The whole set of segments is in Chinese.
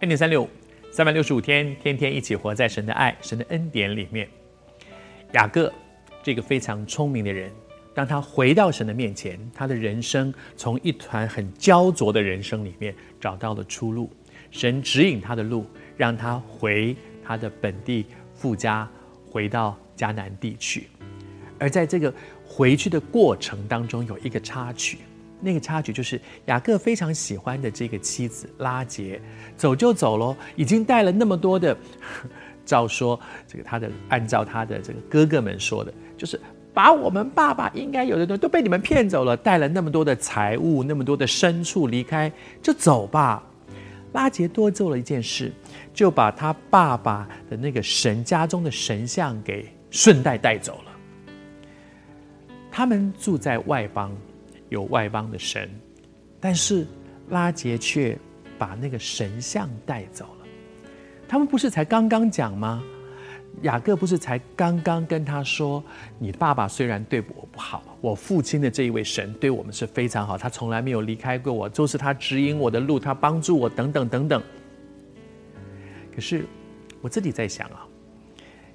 恩典三六五，三百六十五天，天天一起活在神的爱、神的恩典里面。雅各这个非常聪明的人，当他回到神的面前，他的人生从一团很焦灼的人生里面找到了出路。神指引他的路，让他回他的本地父家，回到迦南地区。而在这个回去的过程当中，有一个插曲。那个插曲就是雅各非常喜欢的这个妻子拉杰，走就走喽，已经带了那么多的，照说这个他的按照他的这个哥哥们说的，就是把我们爸爸应该有的东西都被你们骗走了，带了那么多的财物，那么多的牲畜离开，就走吧。拉杰多做了一件事，就把他爸爸的那个神家中的神像给顺带带走了。他们住在外邦。有外邦的神，但是拉杰却把那个神像带走了。他们不是才刚刚讲吗？雅各不是才刚刚跟他说：“你爸爸虽然对我不好，我父亲的这一位神对我们是非常好，他从来没有离开过我，都是他指引我的路，他帮助我，等等等等。”可是我自己在想啊，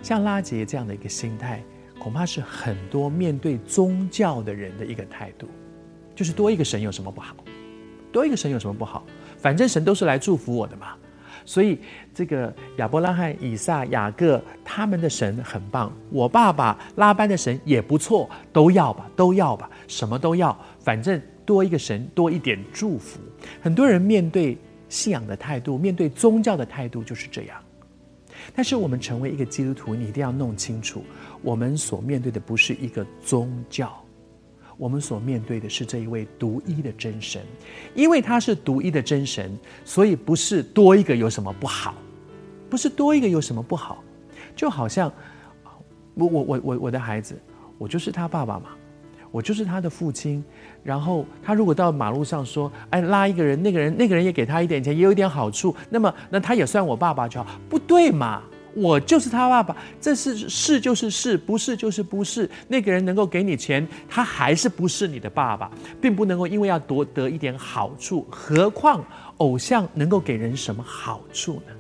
像拉杰这样的一个心态，恐怕是很多面对宗教的人的一个态度。就是多一个神有什么不好？多一个神有什么不好？反正神都是来祝福我的嘛。所以这个亚伯拉罕、以撒、雅各他们的神很棒，我爸爸拉班的神也不错，都要吧，都要吧，什么都要。反正多一个神，多一点祝福。很多人面对信仰的态度，面对宗教的态度就是这样。但是我们成为一个基督徒，你一定要弄清楚，我们所面对的不是一个宗教。我们所面对的是这一位独一的真神，因为他是独一的真神，所以不是多一个有什么不好，不是多一个有什么不好，就好像我我我我我的孩子，我就是他爸爸嘛，我就是他的父亲，然后他如果到马路上说，哎，拉一个人，那个人那个人也给他一点钱，也有一点好处，那么那他也算我爸爸就好，不对嘛？我就是他爸爸，这是是就是是，不是就是不是。那个人能够给你钱，他还是不是你的爸爸，并不能够因为要夺得一点好处。何况偶像能够给人什么好处呢？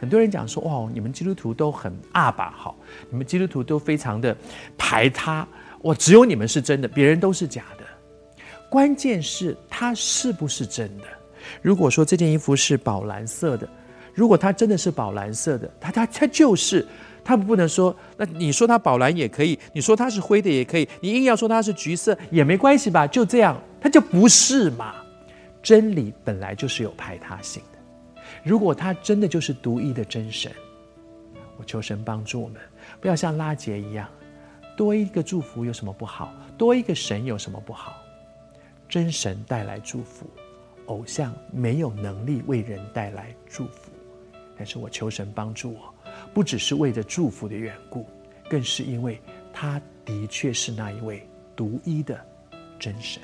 很多人讲说：“哇，你们基督徒都很阿爸好，你们基督徒都非常的排他，我只有你们是真的，别人都是假的。”关键是他是不是真的？如果说这件衣服是宝蓝色的。如果它真的是宝蓝色的，它它它就是，它不能说，那你说它宝蓝也可以，你说它是灰的也可以，你硬要说它是橘色也没关系吧？就这样，它就不是嘛。真理本来就是有排他性的。如果它真的就是独一的真神，我求神帮助我们，不要像拉杰一样，多一个祝福有什么不好？多一个神有什么不好？真神带来祝福，偶像没有能力为人带来祝福。但是我求神帮助我，不只是为着祝福的缘故，更是因为他的确是那一位独一的真神。